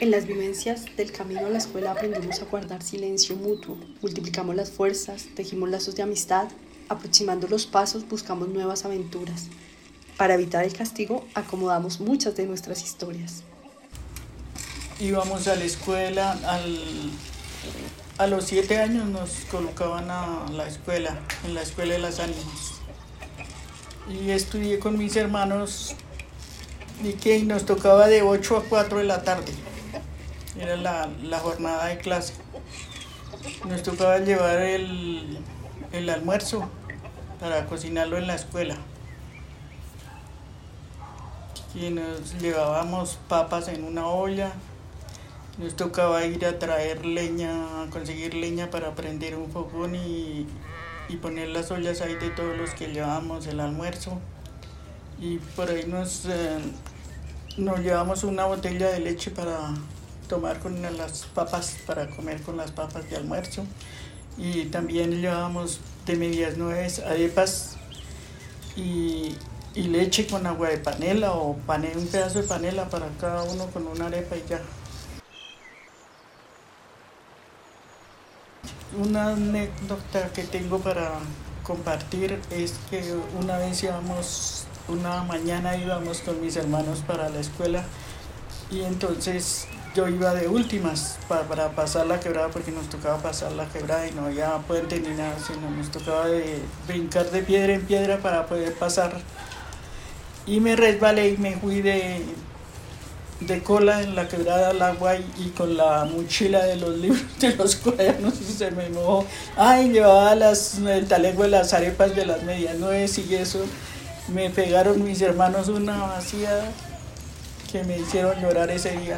En las vivencias del camino a la escuela aprendimos a guardar silencio mutuo, multiplicamos las fuerzas, tejimos lazos de amistad, aproximando los pasos buscamos nuevas aventuras. Para evitar el castigo acomodamos muchas de nuestras historias. Íbamos a la escuela, al, a los siete años nos colocaban a la escuela, en la escuela de las ánimas. Y estudié con mis hermanos y que nos tocaba de 8 a 4 de la tarde. Era la, la jornada de clase. Nos tocaba llevar el, el almuerzo para cocinarlo en la escuela. Y nos llevábamos papas en una olla. Nos tocaba ir a traer leña, a conseguir leña para prender un fogón y, y poner las ollas ahí de todos los que llevábamos el almuerzo. Y por ahí nos, eh, nos llevamos una botella de leche para tomar con las papas, para comer con las papas de almuerzo. Y también llevábamos de medias nueves, arepas y, leche con agua de panela o panela, un pedazo de panela para cada uno con una arepa y ya. Una anécdota que tengo para compartir es que una vez íbamos, una mañana íbamos con mis hermanos para la escuela y entonces yo iba de últimas para, pasar la quebrada porque nos tocaba pasar la quebrada y no había puente ni nada, sino nos tocaba brincar de piedra en piedra para poder pasar. Y me resbalé y me fui de, de cola en la quebrada al agua y, con la mochila de los libros, de los cuadernos se me mojó. Ay, llevaba el talego de las arepas de las medias nueves y eso. Me pegaron mis hermanos una vacía que me hicieron llorar ese día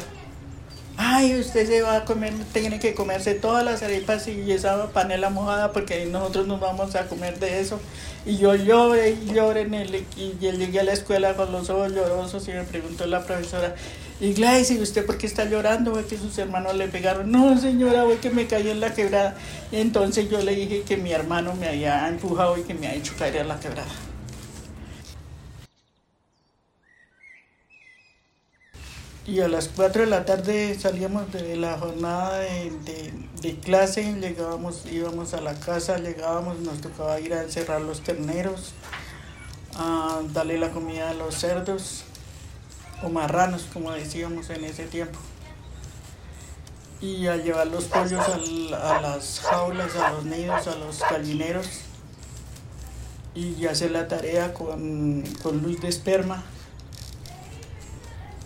ay, usted se va a comer, tiene que comerse todas las arepas y esa panela mojada porque nosotros nos vamos a comer de eso. Y yo lloré y lloré en el, y llegué a la escuela con los ojos llorosos y me preguntó la profesora, y Gladys, ¿y usted por qué está llorando? ¿Ve que sus hermanos le pegaron? No, señora, voy que me caí en la quebrada. Y entonces yo le dije que mi hermano me había empujado y que me ha hecho caer en la quebrada. Y a las 4 de la tarde salíamos de la jornada de, clase, llegábamos, íbamos a la casa, llegábamos, nos tocaba ir a encerrar los terneros, a darle la comida a los cerdos o marranos, como decíamos en ese tiempo, y a llevar los pollos a las jaulas, a los nidos, a los gallineros, y hacer la tarea con, con luz de esperma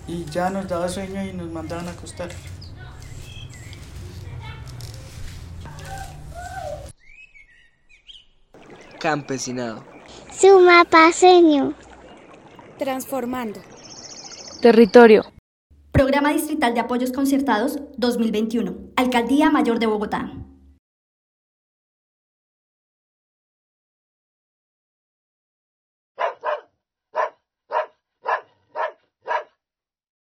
y ya nos daba sueño y nos mandaban a acostar. Campesinado. Suma paseño. Transformando. Territorio. Programa Distrital de Apoyos Concertados 2021. Alcaldía Mayor de Bogotá.